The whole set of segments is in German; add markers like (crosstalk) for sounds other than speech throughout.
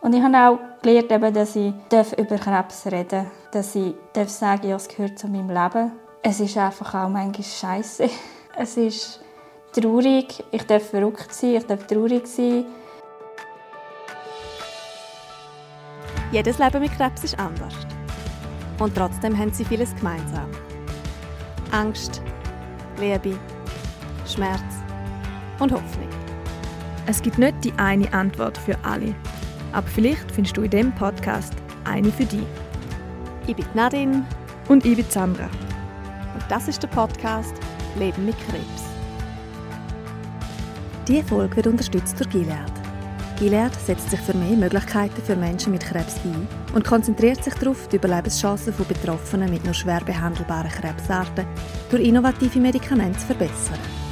Und ich habe auch gelernt, eben, dass ich über Krebs reden darf, dass ich darf sagen ja, es gehört zu meinem Leben. Es ist einfach auch manchmal scheiße. (laughs) Es ist traurig, ich darf verrückt sein, ich darf traurig sein. Jedes Leben mit Krebs ist anders. Und trotzdem haben sie vieles gemeinsam. Angst, Liebe, Schmerz und Hoffnung. Es gibt nicht die eine Antwort für alle. Aber vielleicht findest du in diesem Podcast eine für dich. Ich bin Nadine. Und ich bin Sandra. Und das ist der Podcast Leben mit Krebs. Diese Folge wird unterstützt durch Gilead. Gilead setzt sich für mehr Möglichkeiten für Menschen mit Krebs ein und konzentriert sich darauf, die Überlebenschancen von Betroffenen mit nur schwer behandelbaren Krebsarten durch innovative Medikamente zu verbessern.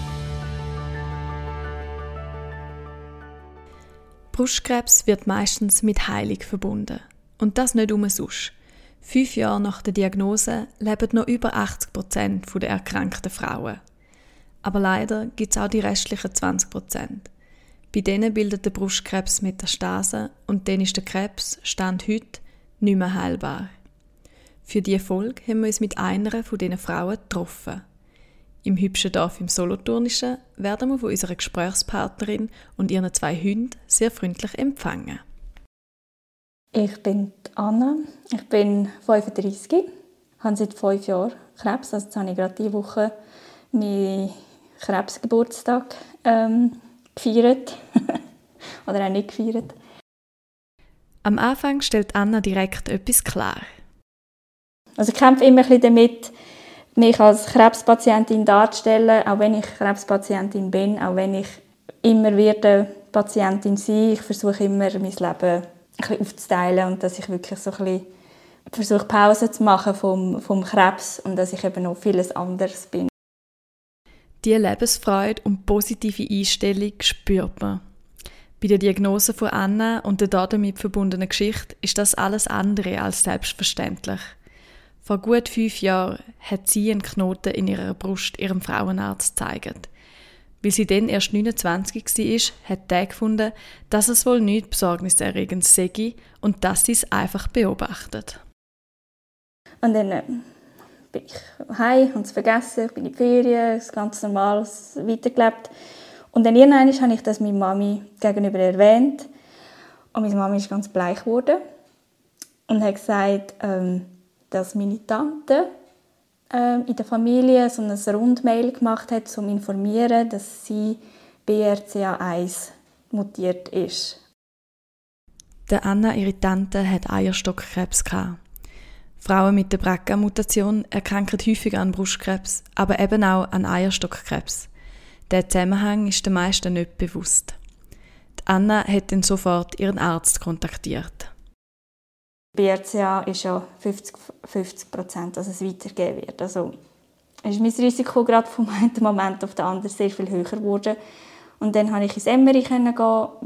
Brustkrebs wird meistens mit Heilung verbunden. Und das nicht umsonst. Fünf Jahre nach der Diagnose leben noch über 80 Prozent der erkrankten Frauen. Aber leider gibt es auch die restlichen 20 Prozent. Bei denen bildet der Brustkrebs Metastasen und dann ist der Krebs, Stand heute, nicht mehr heilbar. Für diese Folge haben wir uns mit einer von diesen Frauen getroffen. Im hübschen Dorf im Solothurnischen werden wir von unserer Gesprächspartnerin und ihren zwei Hunden sehr freundlich empfangen. Ich bin Anna, ich bin 35, habe seit fünf Jahren Krebs. Also jetzt habe ich gerade diese Woche meinen Krebsgeburtstag ähm, gefeiert. (laughs) Oder auch nicht gefeiert. Am Anfang stellt Anna direkt etwas klar. Also ich kämpfe immer ein bisschen damit, mich als Krebspatientin darzustellen, auch wenn ich Krebspatientin bin, auch wenn ich immer werde Patientin sein, ich versuche immer mein Leben ein aufzuteilen und dass ich wirklich so ein versuche Pause zu machen vom, vom Krebs und dass ich eben noch vieles anderes bin. Die Lebensfreude und positive Einstellung spürt man. Bei der Diagnose von Anna und der damit verbundenen Geschichte ist das alles andere als selbstverständlich. Vor gut fünf Jahren hat sie einen Knoten in ihrer Brust ihrem Frauenarzt gezeigt. Weil sie dann erst 29 war, hat er gefunden, dass es wohl nichts besorgniserregendes sei und dass sie es einfach beobachtet. Und dann äh, bin ich heim, habe es vergessen, bin in die Ferien, ganz normal weitergelebt. Und dann irgendwann habe ich das meiner Mami gegenüber erwähnt. Und meine Mami ist ganz bleich geworden und hat gesagt, ähm, dass meine Tante äh, in der Familie so ein Rundmail gemacht hat, um zu informieren, dass sie BRCA1 mutiert ist. Der Anna, ihre Tante, hat Eierstockkrebs Frauen mit der BRCA-Mutation erkranken häufig an Brustkrebs, aber eben auch an Eierstockkrebs. Der Zusammenhang ist den meisten nicht bewusst. Anna hat dann sofort ihren Arzt kontaktiert. BRCA ist ja 50, 50 Prozent, dass es weitergehen wird. Also ist mein Risiko gerade vom (laughs) einen Moment auf den anderen sehr viel höher geworden. Und dann konnte ich ins Emmeri gehen,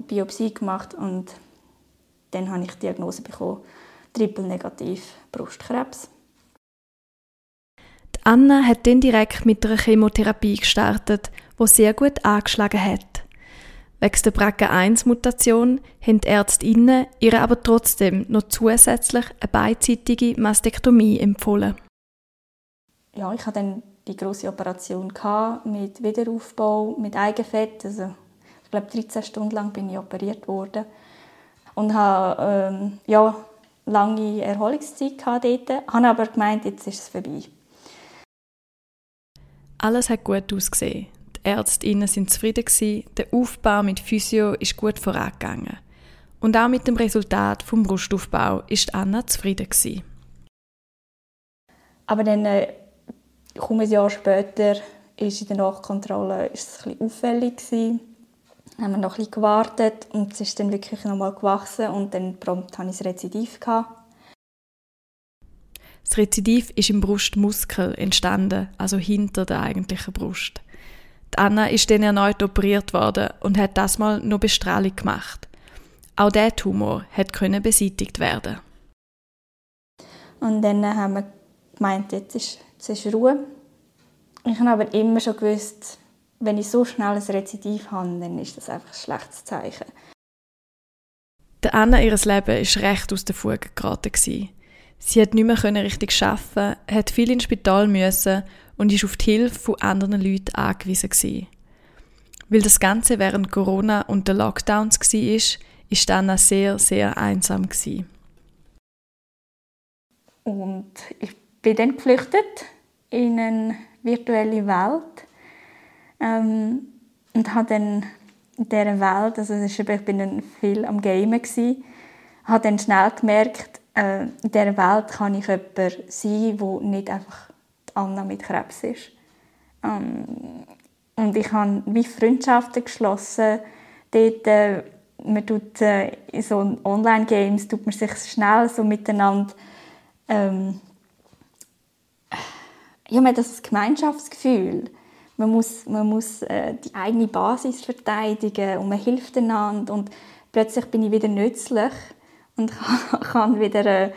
Biopsie gemacht und dann habe ich die Diagnose bekommen, triple-negativ Brustkrebs. Die Anna hat dann direkt mit einer Chemotherapie gestartet, wo sehr gut angeschlagen hat. Wegen der BRCA1-Mutation haben die Ärztinnen ihr aber trotzdem noch zusätzlich eine beidseitige Mastektomie empfohlen. Ja, ich hatte dann die große Operation mit Wiederaufbau, mit Eigenfett. Also, ich glaube, 13 Stunden lang bin ich operiert worden und habe ähm, ja, lange Erholungszeit dort. Ich habe aber gemeint, jetzt ist es vorbei. Alles hat gut ausgesehen. Ärztinnen sind zufrieden der Aufbau mit Physio ist gut vorangegangen. Und auch mit dem Resultat vom Brustaufbau ist Anna zufrieden Aber dann, äh, kaum ein Jahr später, ist in der Nachkontrolle ist es ein bisschen auffällig gewesen. Haben wir noch ein bisschen gewartet und es ist dann wirklich nochmal gewachsen und dann prompt hatte ich ein Rezidiv. Gehabt. Das Rezidiv ist im Brustmuskel entstanden, also hinter der eigentlichen Brust. Die Anna ist dann erneut operiert worden und hat das mal noch Bestrahlung gemacht. Auch der Tumor hat können beseitigt werden. Und dann haben wir gemeint, jetzt ist, jetzt ist Ruhe. Ich habe aber immer schon gewusst, wenn ich so schnell ein Rezidiv habe, dann ist das einfach ein schlechtes Zeichen. Der Anna ihres Leben ist recht aus der Fuge geraten Sie hat nicht mehr richtig arbeiten, hat viel ins Spital müssen und ist auf die Hilfe von anderen Leuten angewiesen gewesen. Weil das Ganze während Corona und der Lockdowns war, ist, ist Anna sehr, sehr einsam gewesen. Und ich bin dann geflüchtet in eine virtuelle Welt ähm, und habe dann in dieser Welt, also ich bin dann viel am Gamen gewesen, habe dann schnell gemerkt, äh, in dieser Welt kann ich jemand sein, der nicht einfach Anna mit Krebs ist. Ähm, und ich habe wie Freundschaften geschlossen. Dort, äh, man tut, äh, in so Online-Games tut man sich schnell so miteinander ähm, ja, das Gemeinschaftsgefühl. Man muss, man muss äh, die eigene Basis verteidigen und man hilft einander und plötzlich bin ich wieder nützlich und (laughs) kann wieder, äh,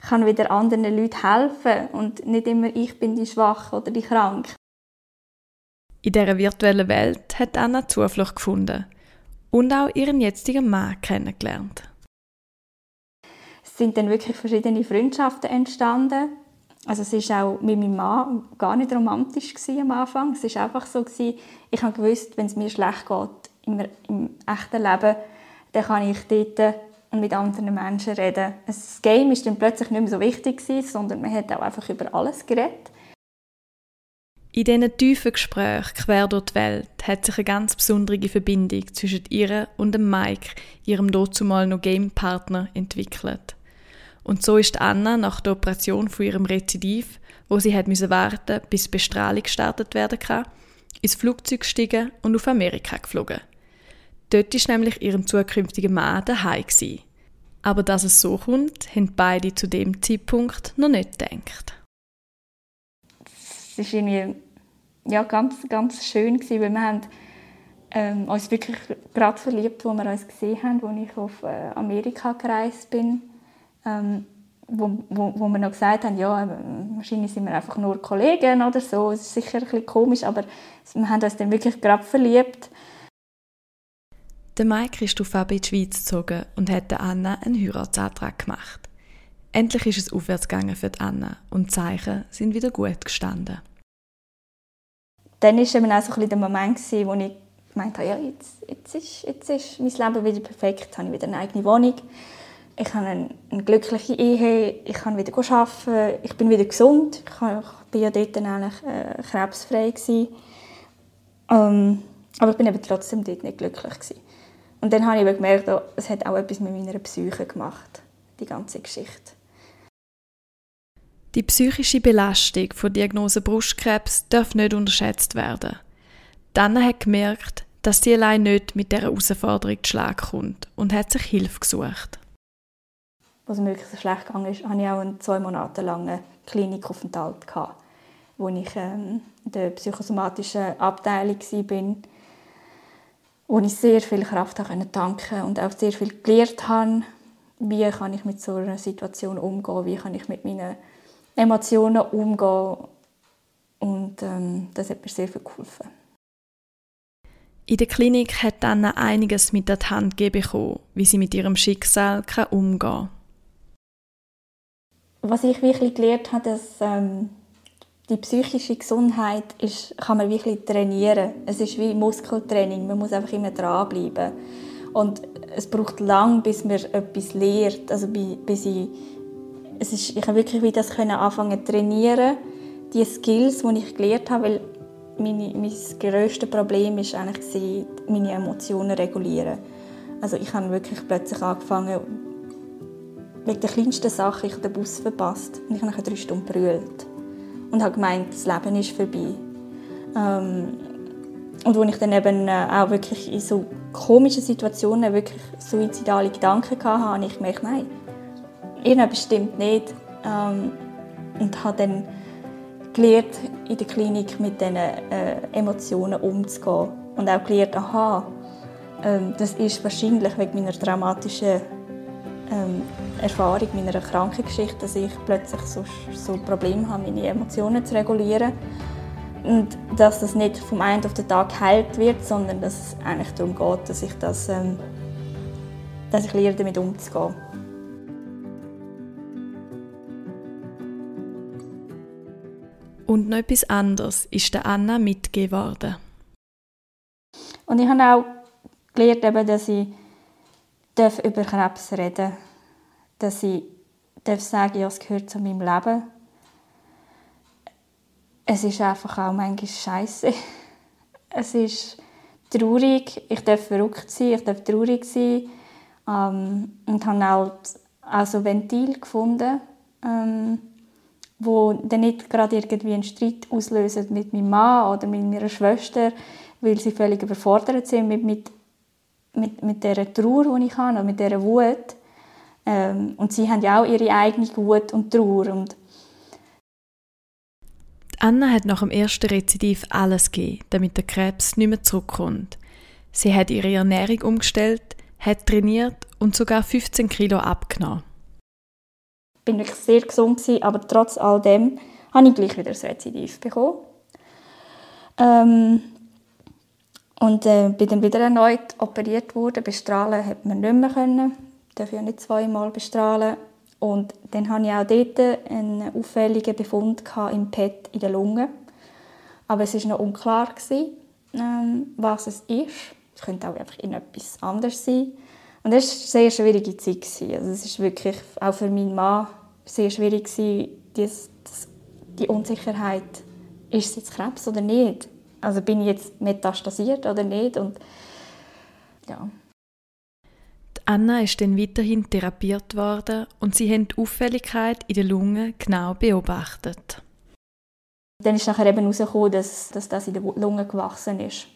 kann wieder anderen Leuten helfen und nicht immer ich bin die Schwache oder die Kranke. In dieser virtuellen Welt hat Anna Zuflucht gefunden und auch ihren jetzigen Mann kennengelernt. Es sind dann wirklich verschiedene Freundschaften entstanden. Also es ist auch mit meinem Mann gar nicht romantisch am Anfang. Es ist einfach so gewesen, ich habe gewusst, wenn es mir schlecht geht im, im echten Leben, dann kann ich dort und mit anderen Menschen reden. Das Game ist dann plötzlich nicht mehr so wichtig gewesen, sondern man hat auch einfach über alles geredet. In diesen tiefen Gesprächen quer durch die Welt hat sich eine ganz besondere Verbindung zwischen ihr und dem Mike, ihrem dazumal noch Game-Partner, entwickelt. Und so ist Anna nach der Operation von ihrem Rezidiv, wo sie hat müssen warten, bis Bestrahlung gestartet werden kann, ins Flugzeug gestiegen und auf Amerika geflogen. Dort ist nämlich ihrem zukünftigen Mann daheim gewesen. Aber dass es so kommt, haben beide zu dem Zeitpunkt noch nicht gedacht. Es ist irgendwie ja, ganz, ganz schön gewesen, weil wir haben ähm, uns wirklich gerade verliebt, wo wir uns gesehen haben, als ich auf äh, Amerika gereist bin ähm, wo, wo, wo wir noch gesagt haben, ja, ähm, wahrscheinlich sind wir einfach nur Kollegen oder so. Es ist sicher ein bisschen komisch, aber wir haben uns dann wirklich gerade verliebt. Der Mike ist auf in die Schweiz gezogen und hat Anna einen Heiratsantrag gemacht. Endlich ist es aufwärts gegangen für Anna und die Zeichen sind wieder gut gestanden. Dann war eben auch so der Moment, wo ich gemeint habe, ja, jetzt, jetzt, ist, jetzt ist mein Leben wieder perfekt, jetzt habe ich wieder eine eigene Wohnung ich habe eine, eine glückliche Ehe, ich kann wieder arbeiten, ich bin wieder gesund. Ich war ja dort eigentlich äh, krebsfrei. Ähm, aber ich bin eben trotzdem dort nicht glücklich. Gewesen. Und dann habe ich gemerkt, oh, es hat auch etwas mit meiner Psyche gemacht, die ganze Geschichte. Die psychische Belastung von Diagnose Brustkrebs darf nicht unterschätzt werden. Dann hat gemerkt, dass sie allein nicht mit dieser Herausforderung zu Schlag kommt und hat sich Hilfe gesucht was mir wirklich so schlecht gegangen ist, hatte ich auch einen zwei Monate langen Klinikaufenthalt, wo ich ähm, in der psychosomatischen Abteilung war, wo ich sehr viel Kraft tanken konnte und auch sehr viel gelernt habe, wie kann ich mit so einer Situation umgehen, wie kann ich mit meinen Emotionen umgehen und ähm, das hat mir sehr viel geholfen. In der Klinik hat Anna einiges mit der Hand gegeben, wie sie mit ihrem Schicksal umgehen kann was ich wirklich gelernt habe, dass ähm, die psychische Gesundheit ist, kann man wirklich trainieren. Es ist wie Muskeltraining, man muss einfach immer dranbleiben. Und es braucht lang, bis man etwas lernt. Also bis ich, es ist, ich habe wirklich wie das können anfangen zu trainieren, die Skills, die ich gelernt habe, weil meine, mein grösstes Problem ist eigentlich meine Emotionen regulieren. Also ich habe wirklich plötzlich angefangen, wegen der kleinsten Sache ich den Bus verpasst und ich habe drei Stunden brüllt und habe gemeint, das Leben ist vorbei. Ähm, und als ich dann eben äh, auch wirklich in so komischen Situationen wirklich suizidale Gedanken hatte, habe ich gemerkt, nein, irgendetwas stimmt nicht. Ähm, und habe dann gelernt, in der Klinik mit diesen äh, Emotionen umzugehen. Und auch gelernt, aha, ähm, das ist wahrscheinlich wegen meiner traumatischen ähm, Erfahrung meiner Krankengeschichte, dass ich plötzlich so, so Probleme habe, meine Emotionen zu regulieren. Und dass das nicht vom einen auf den Tag geheilt wird, sondern dass es eigentlich darum geht, dass ich das ähm, dass ich lerne, damit umzugehen. Und noch etwas anderes ist der Anna mitgegeben worden. Und ich habe auch gelernt, dass ich über Krebs reden darf. Dass ich darf sagen, ja, es gehört zu meinem Leben. Es ist einfach auch manchmal scheiße. (laughs) Es ist traurig. Ich darf verrückt sein, ich darf traurig sein. Ähm, und habe halt auch so Ventil gefunden, ähm, wo dann nicht gerade irgendwie einen Streit auslösen mit meinem Mann oder mit meiner Schwester, weil sie völlig überfordert sind mit, mit, mit, mit dieser Trauer, die ich habe, oder mit dieser Wut. Ähm, und sie haben ja auch ihre eigene Wut und Trauer. Und Anna hat nach dem ersten Rezidiv alles gegeben, damit der Krebs nicht mehr zurückkommt. Sie hat ihre Ernährung umgestellt, hat trainiert und sogar 15 Kilo abgenommen. Ich war wirklich sehr gesund, aber trotz all dem habe ich gleich wieder ein Rezidiv bekommen. Ähm, und äh, bin dann wieder erneut operiert worden. Bestrahlen hat man nicht mehr können. Darf ja nicht zweimal bestrahlen. Und dann hatte ich auch dort einen auffälligen Befund im PET in der Lunge. Aber es war noch unklar, ähm, was es ist. Es könnte auch einfach in etwas anderes sein. Und das war eine sehr schwierige Zeit. Also es war wirklich auch für meinen Mann sehr schwierig, die Unsicherheit, ist es jetzt Krebs oder nicht? Also bin ich jetzt metastasiert oder nicht? Und, ja. Anna ist dann weiterhin therapiert worden und sie haben die Auffälligkeit in der Lunge genau beobachtet. Dann ist nachher eben herausgekommen, dass, dass das in der Lunge gewachsen ist.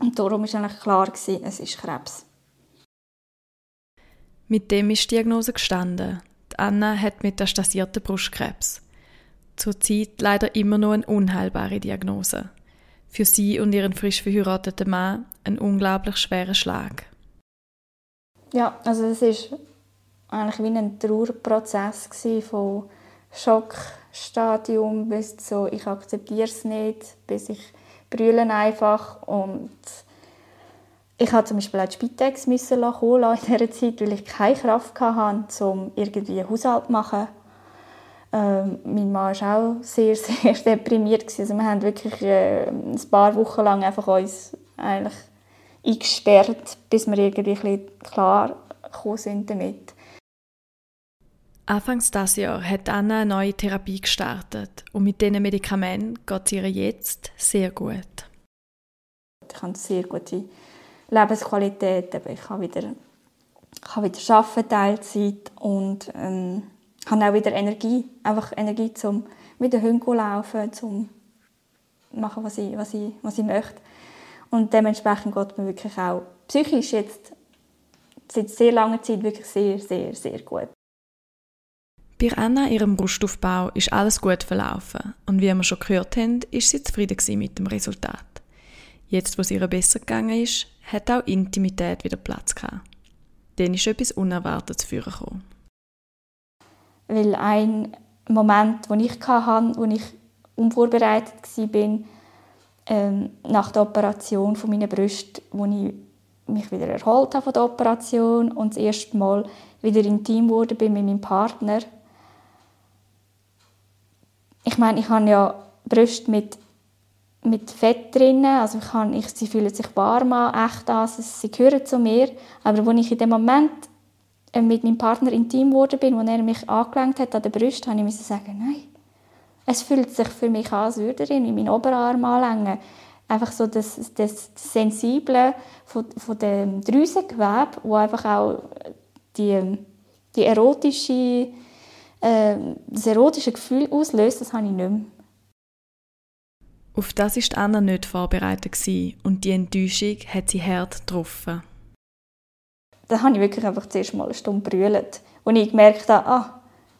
Und darum war eigentlich klar, gewesen, es ist Krebs. Mit dem ist die Diagnose gestanden. Die Anna hat metastasierten Brustkrebs. Zurzeit leider immer noch eine unheilbare Diagnose. Für sie und ihren frisch verheirateten Mann ein unglaublich schwerer Schlag. Ja, also es ist eigentlich wie ein Trauerprozess von Schockstadium bis zu ich akzeptiere es nicht, bis ich brüllen einfach und ich musste zum Beispiel auch die Spitex müssen in dieser Zeit, weil ich keine Kraft hatte, um irgendwie Haushalt zu machen. Ähm, mein Mann war auch sehr, (laughs) sehr deprimiert. Also wir haben wirklich äh, ein paar Wochen lang einfach uns eigentlich eingesperrt, bis wir irgendwie klar sind damit. Anfangs dieses Jahr hat Anna eine neue Therapie gestartet und mit diesen Medikamenten geht es ihr jetzt sehr gut. Ich habe sehr gute Lebensqualität, ich kann wieder, ich kann wieder arbeiten, Teilzeit und ähm, habe auch wieder Energie, einfach Energie, um mit den Hunden zu laufen, um zu machen, was ich, was ich, was ich möchte. Und dementsprechend geht mir wirklich auch psychisch jetzt seit sehr langer Zeit wirklich sehr, sehr, sehr gut. Bei Anna, ihrem Brustaufbau, ist alles gut verlaufen und wie wir schon gehört haben, ist sie zufrieden mit dem Resultat. Jetzt, wo es ihr besser gegangen ist, hat auch Intimität wieder Platz gehabt. Dann ist etwas Unerwartetes vorgekommen. Weil ein Moment, den ich hatte, wo ich unvorbereitet war, ähm, nach der Operation von meiner Brust, wo ich mich wieder erholt habe von der Operation und das erste Mal wieder intim wurde mit meinem Partner. Ich meine, ich habe ja Brust mit, mit Fett drin, also ich kann, ich, sie fühlen sich warm an, echt an, sie gehören zu mir. Aber als ich in dem Moment äh, mit meinem Partner intim wurde bin, wo er mich angelenkt hat an der Brust, habe ich sagen, nein, es fühlt sich für mich an, als würde er in meinen Oberarm anlängen. Einfach so das, das Sensible von, von dem Drüsengewebe, wo einfach auch die, die erotische, äh, das erotische Gefühl auslöst, das habe ich nicht mehr. Auf das war Anna nicht vorbereitet und die Enttäuschung hat sie hart getroffen. Da habe ich wirklich einfach zuerst mal eine Stunde brüllt, wo ich gemerkt habe, ah,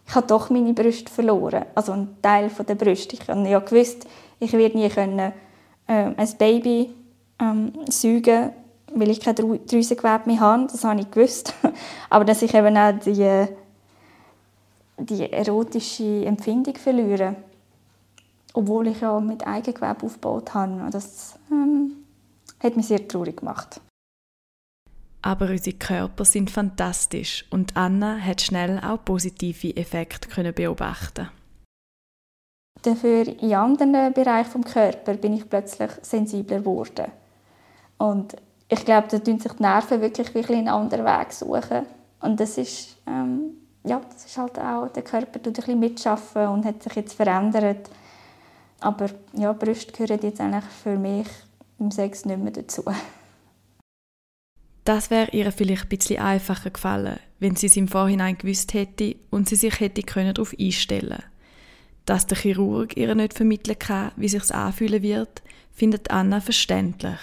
ich habe doch meine Brüste verloren. Also einen Teil der Brüste. Ich habe ja gewusst, ich werde nie können, äh, ein Baby ähm, säugen, weil ich kein Drüsengewebe mehr habe. Das habe ich gewusst. (laughs) Aber dass ich eben auch die, die erotische Empfindung verliere. Obwohl ich ja mit Eigengewebe aufgebaut habe. Das ähm, hat mich sehr traurig gemacht. Aber unsere Körper sind fantastisch und Anna hat schnell auch positive Effekte können beobachten. Dafür in anderen Bereichen des Körpers bin ich plötzlich sensibler geworden. Und ich glaube, da tun sich die Nerven wirklich, wirklich einen anderen Weg suchen. Und das ist, ähm, ja, das ist halt auch, der Körper tut ein bisschen mitschaffen und hat sich jetzt verändert. Aber ja, Brüste gehören jetzt eigentlich für mich im Sex nicht mehr dazu. Das wäre ihr vielleicht ein bisschen einfacher gefallen, wenn sie es im Vorhinein gewusst hätte und sie sich hätte darauf einstellen können. Dass der Chirurg ihr nicht vermitteln kann, wie sich anfühlen wird, findet Anna verständlich.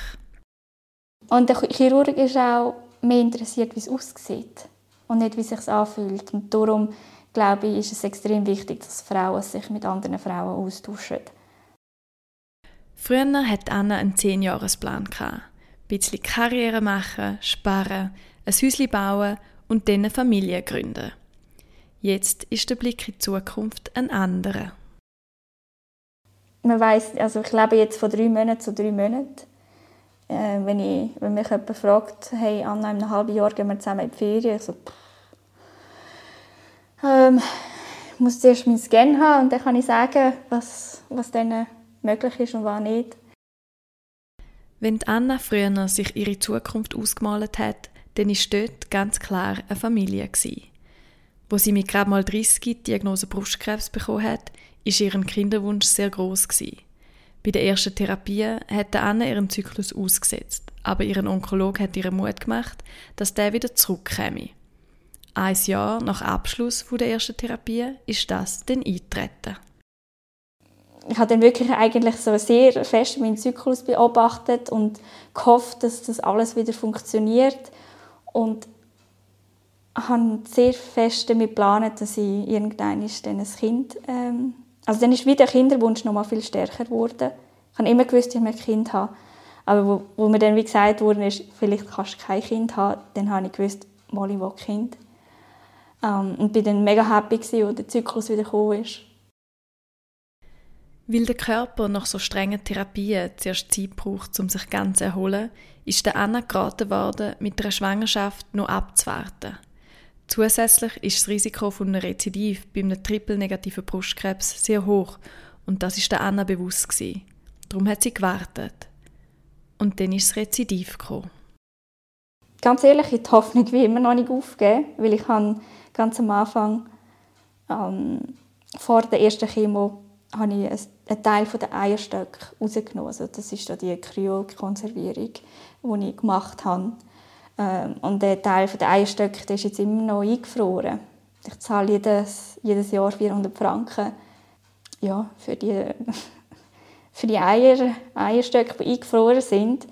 Und der Chirurg ist auch mehr interessiert, wie es aussieht und nicht, wie es sich anfühlt. Und darum glaube ich, ist es extrem wichtig, dass Frauen sich mit anderen Frauen austauschen. Früher hatte Anna einen 10-Jahres-Plan. Ein bisschen Karriere machen, sparen, ein Häuschen bauen und dann eine Familie gründen. Jetzt ist der Blick in die Zukunft ein anderer. Man weiss, also ich lebe jetzt von drei Monaten zu drei Monaten. Äh, wenn, ich, wenn mich jemand fragt, hey Anna, in einem halben Jahr gehen wir zusammen in die Ferien, so, ähm, ich muss zuerst meinen Scan haben und dann kann ich sagen, was, was dann möglich ist und was nicht. Wenn Anna früher sich ihre Zukunft ausgemalt hat, dann war dort ganz klar eine Familie. Gewesen. Wo sie mit gerade mal 30 die Diagnose Brustkrebs bekommen hat, ist ihren Kinderwunsch sehr groß. Bei der ersten Therapie hat Anne ihren Zyklus ausgesetzt, aber ihren Onkolog hat ihr Mut gemacht, dass der wieder zurückkäme. Ein Jahr nach Abschluss der ersten Therapie ist das dann eingetreten. Ich habe dann wirklich eigentlich so sehr fest meinen Zyklus beobachtet und gehofft, dass das alles wieder funktioniert und habe sehr fest damit geplant, dass ich irgendwann ein Kind ähm, also dann ist wieder der Kinderwunsch noch mal viel stärker geworden. Ich habe immer gewusst, ich ein Kind haben. Aber wo, wo mir dann wie gesagt wurde, ist, vielleicht kannst du kein Kind haben, dann habe ich gewusst, mal ich will Kind. Ähm, und bin dann mega happy gewesen, als der Zyklus wieder gekommen ist. Weil der Körper nach so strengen Therapien zuerst Zeit braucht, um sich ganz zu erholen, ist der Anna geraten worden, mit einer Schwangerschaft noch abzuwarten. Zusätzlich ist das Risiko von einem Rezidiv bei einem triple-negativen Brustkrebs sehr hoch und das ist der Anna bewusst gewesen. Darum hat sie gewartet. Und dann ist das Rezidiv gekommen. Ganz ehrlich, ich die Hoffnung wie immer noch nicht aufgeben, weil ich habe ganz am Anfang ähm, vor der ersten Chemo habe ich einen Teil der Eierstöcke rausgenommen. Also das ist die Kryokonservierung, die ich gemacht habe. Ähm, und der Teil der Eierstöcke der ist jetzt immer noch eingefroren. Ich zahle jedes, jedes Jahr 400 Franken ja, für die, (laughs) für die Eier, Eierstöcke, die eingefroren sind.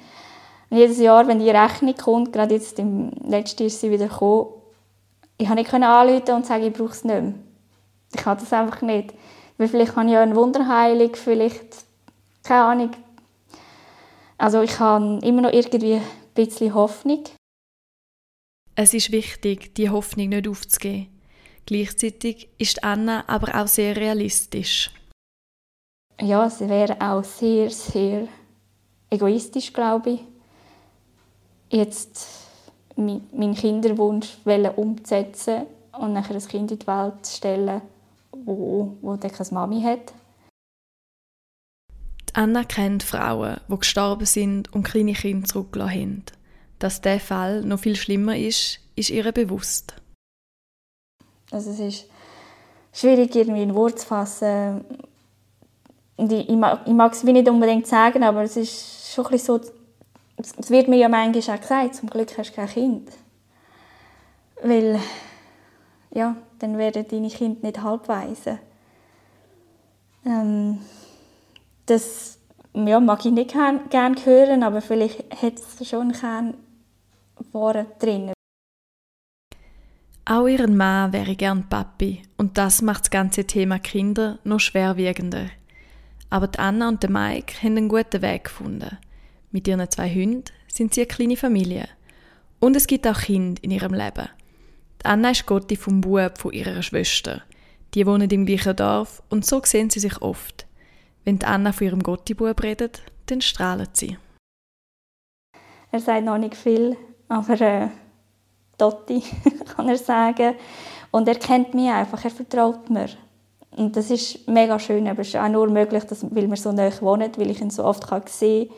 Und jedes Jahr, wenn die Rechnung kommt, gerade jetzt im letzten Jahr ist sie wieder gekommen, ich konnte nicht anrufen und sagen, ich brauche es nicht mehr. Ich kann das einfach nicht. Weil vielleicht habe ich ja eine Wunderheilung, vielleicht, keine Ahnung. Also ich habe immer noch irgendwie ein bisschen Hoffnung. Es ist wichtig, die Hoffnung nicht aufzugeben. Gleichzeitig ist Anna aber auch sehr realistisch. Ja, sie wäre auch sehr, sehr egoistisch, glaube ich. Jetzt meinen Kinderwunsch umzusetzen und nachher ein Kind in die Welt zu stellen, wo, wo dann keine Mami hat. Anna kennt Frauen, die gestorben sind und kleine Kinder zurückgelassen haben. Dass der Fall noch viel schlimmer ist, ist ihr bewusst. Also es ist schwierig, irgendwie in Wort zu fassen. ich, mag, ich mag es nicht unbedingt sagen, aber es ist schon ein so, es wird mir ja manchmal auch gesagt, zum Glück hast du kein Kind. Weil, ja, dann werden deine Kinder nicht halbweise. Ähm, das ja, mag ich nicht gerne hören, aber vielleicht hat es schon einen Worte drin. Auch ihren Mann wäre gern Papi und das macht das ganze Thema Kinder noch schwerwiegender. Aber Anna und der Mike haben einen guten Weg gefunden. Mit ihren zwei Hunden sind sie eine kleine Familie. Und es gibt auch Kinder in ihrem Leben. Anna ist Gotti vom Bub von ihrer Schwester. Die wohnen im gleichen Dorf und so sehen sie sich oft. Wenn die Anna von ihrem Gotti-Bub redet, dann strahlen sie. Er sagt noch nicht viel, aber äh, Totti, (laughs) kann er sagen. Und er kennt mich einfach, er vertraut mir. Und das ist mega schön, aber es ist auch nur möglich, weil wir so nah wohnen, weil ich ihn so oft kann sehen kann.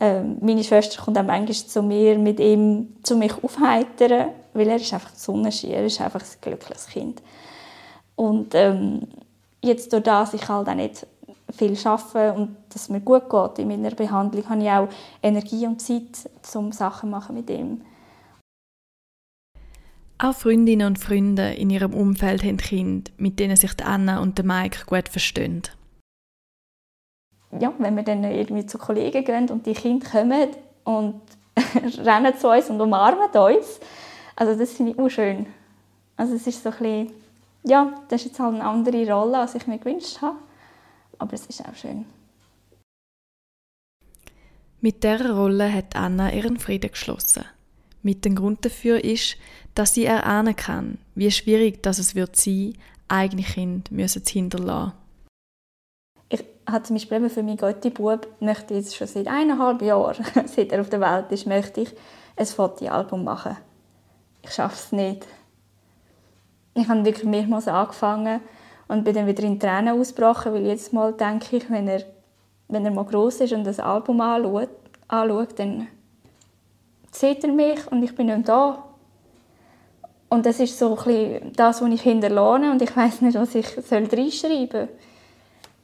Ähm, meine Schwester kommt auch manchmal zu mir, mit ihm zu mich aufheitern, weil er ist einfach ein Sonnenschein, er ist einfach ein glückliches Kind. Und ähm, jetzt durch das ich halt auch nicht viel arbeite und dass es mir gut geht in meiner Behandlung, habe ich auch Energie und Zeit, um Sachen zu machen mit ihm. Auch Freundinnen und Freunde in ihrem Umfeld haben Kinder, mit denen sich Anna und Mike gut verstehen. Ja, wenn wir dann irgendwie zu Kollegen gehen und die Kinder kommen und (laughs) rennen zu uns und umarmen uns, also das finde ich auch schön. Also es ist so ein bisschen, ja, das ist jetzt halt eine andere Rolle, als ich mir gewünscht habe, aber es ist auch schön. Mit dieser Rolle hat Anna ihren Frieden geschlossen. Mit dem Grund dafür ist, dass sie erahnen kann, wie schwierig das es wird sein, eigene Kinder zu hinterlassen. Habe zum Beispiel für meinen Götti-Bub, möchte jetzt schon seit eineinhalb Jahren, (laughs) seit er auf der Welt ist, möchte ich ein Fotoalbum machen. Ich schaffe es nicht. Ich habe wirklich mehrmals angefangen und bin dann wieder in Tränen ausgebrochen, weil jetzt mal denke ich, wenn er, wenn er mal groß ist und das Album anschaut, anschaut dann sieht er mich und ich bin nicht da. Und das ist so ein das, was ich hinterlohne und ich weiß nicht, was ich reinschreiben soll.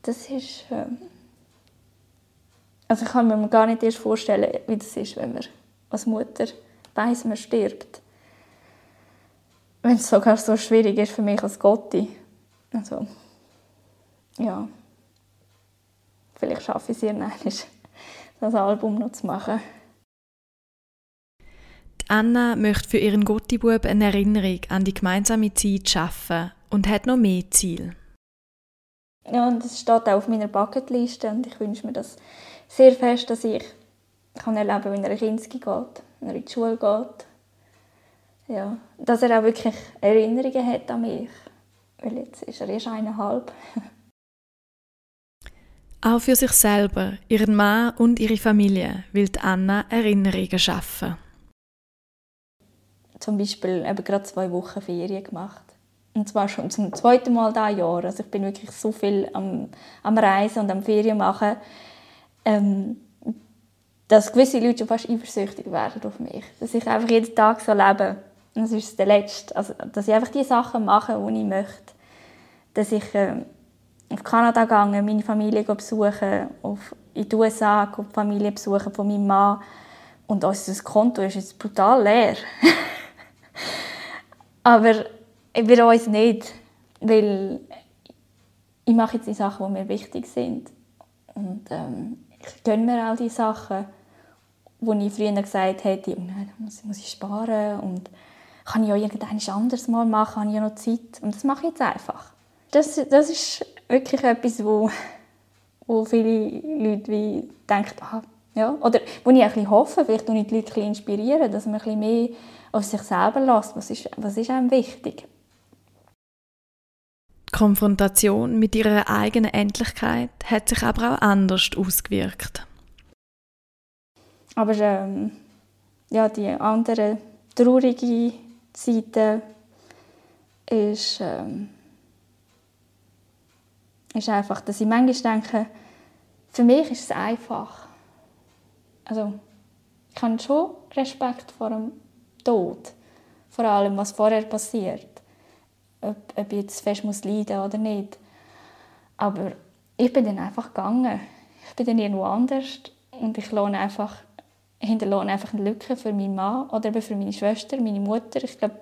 Das ist... Äh also ich kann mir gar nicht erst vorstellen, wie das ist, wenn man als Mutter weiss, man stirbt. Wenn es sogar so schwierig ist für mich als Gotti. Also, ja. Vielleicht schaffe ich es irgendwann, (laughs) das Album noch zu machen. Anna möchte für ihren Gottibub eine Erinnerung an die gemeinsame Zeit schaffen und hat noch mehr Ziele. Ja, und das steht auch auf meiner Bucketliste und ich wünsche mir das sehr fest, dass ich kann erleben, wenn er in Kinski geht, wenn er in die Schule geht. Ja, dass er auch wirklich Erinnerungen hat an mich, weil jetzt ist er erst eineinhalb. (laughs) Auch für sich selber, ihren Mann und ihre Familie will Anna Erinnerungen schaffen zum Beispiel eben gerade zwei Wochen Ferien gemacht. Und zwar schon zum zweiten Mal dieses Jahr. Also ich bin wirklich so viel am, am Reisen und am Ferien machen, ähm, dass gewisse Leute schon fast eifersüchtig werden auf mich. Dass ich einfach jeden Tag so lebe. Und das ist der letzte. Also, dass ich einfach die Sachen mache, die ich möchte. Dass ich äh, auf Kanada gehe, meine Familie besuchen, auf, in die USA die Familie besuchen von meinem Mann. Und unser Konto ist jetzt brutal leer. (laughs) Aber bei uns nicht, weil ich mache jetzt die Sachen, die mir wichtig sind. Und ähm, ich gönne mir all die Sachen, wo ich früher gesagt hätte, oh nein, muss, muss ich sparen und kann ich auch irgendetwas anderes mal machen, habe ich ja noch Zeit. Und das mache ich jetzt einfach. Das, das ist wirklich etwas, wo, wo viele Leute wie denken, ah, ja. Oder wo ich ein hoffe, vielleicht ich die Leute inspirieren, dass man ein mehr auf sich selber lässt. Was ist, was ist einem wichtig? Die Konfrontation mit ihrer eigenen Endlichkeit hat sich aber auch anders ausgewirkt. Aber ähm, ja, die andere traurige Seite ist, ähm, ist einfach, dass ich manchmal denke, für mich ist es einfach. Also, ich habe schon Respekt vor dem Tod. Vor allem, was vorher passiert. Ob, ob ich jetzt fest muss leiden oder nicht. Aber ich bin dann einfach gegangen. Ich bin dann irgendwo anders und ich lohne einfach, hinterlohne einfach eine Lücke für meinen Mann oder eben für meine Schwester, meine Mutter. Ich glaube,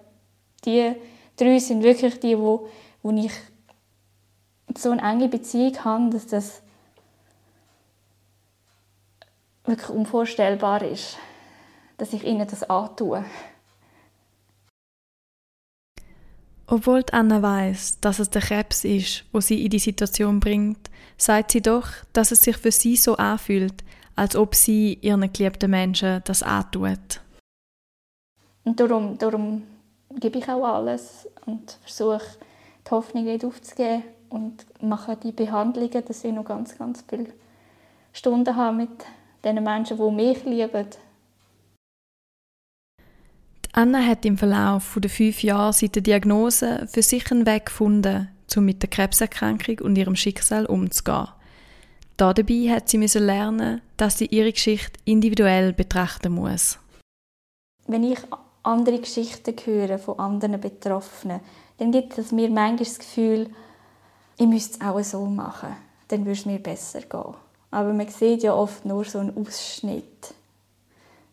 die drei sind wirklich die, wo, wo ich so eine enge Beziehung habe, dass das wirklich unvorstellbar ist, dass ich ihnen das antue. Obwohl Anna weiß, dass es der Krebs ist, wo sie in die Situation bringt, sagt sie doch, dass es sich für sie so anfühlt, als ob sie ihren geliebten Menschen das antut. Und darum, darum gebe ich auch alles und versuche, die Hoffnung nicht aufzugeben und mache die Behandlungen, dass ich noch ganz, ganz viele Stunden habe mit den Menschen, die mich lieben. Anna hat im Verlauf der fünf Jahre seit der Diagnose für sich einen Weg gefunden, um mit der Krebserkrankung und ihrem Schicksal umzugehen. Dabei hat sie lernen, dass sie ihre Geschichte individuell betrachten muss. Wenn ich andere Geschichten höre von anderen Betroffenen, dann gibt es mir manchmal das Gefühl, ich müsste es auch so machen, dann würde es mir besser gehen. Aber man sieht ja oft nur so einen Ausschnitt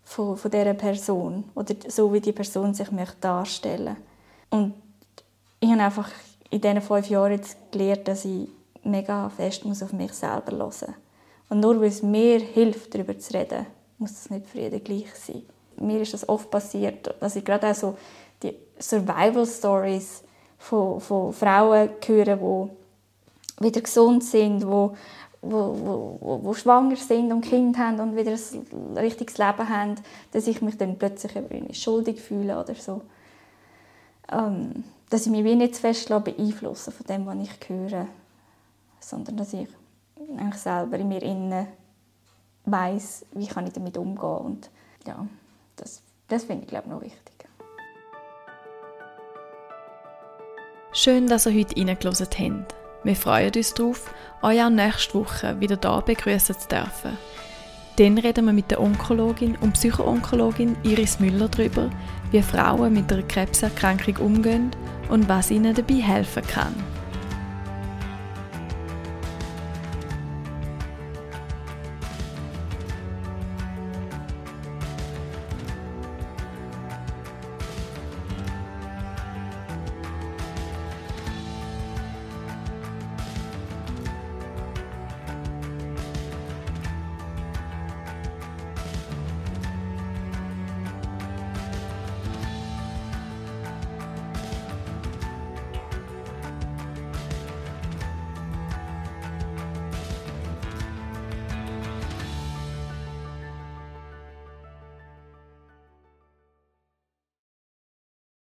von, von dieser Person oder so, wie die Person sich möchte darstellen Und ich habe einfach in diesen fünf Jahren jetzt gelernt, dass ich mega fest muss auf mich selber hören muss. Und nur weil es mir hilft, darüber zu reden, muss es nicht für jeden gleich sein. Mir ist das oft passiert, dass ich gerade auch so die Survival-Stories von, von Frauen höre, die wieder gesund sind, wo, wo, wo, wo schwanger sind und Kind haben und wieder ein richtiges Leben haben, dass ich mich dann plötzlich schuldig fühle oder so. Ähm, dass ich mich wie nicht zu fest beeinflussen von dem, was ich höre sondern dass ich eigentlich selber in mir innen weiß, wie kann ich damit umgehen und ja, das, das finde ich glaube noch wichtig. Schön, dass ihr heute reingelassen habt. Wir freuen uns darauf, euch auch nächste Woche wieder hier begrüßen zu dürfen. Dann reden wir mit der Onkologin und Psychoonkologin Iris Müller darüber, wie Frauen mit einer Krebserkrankung umgehen und was ihnen dabei helfen kann.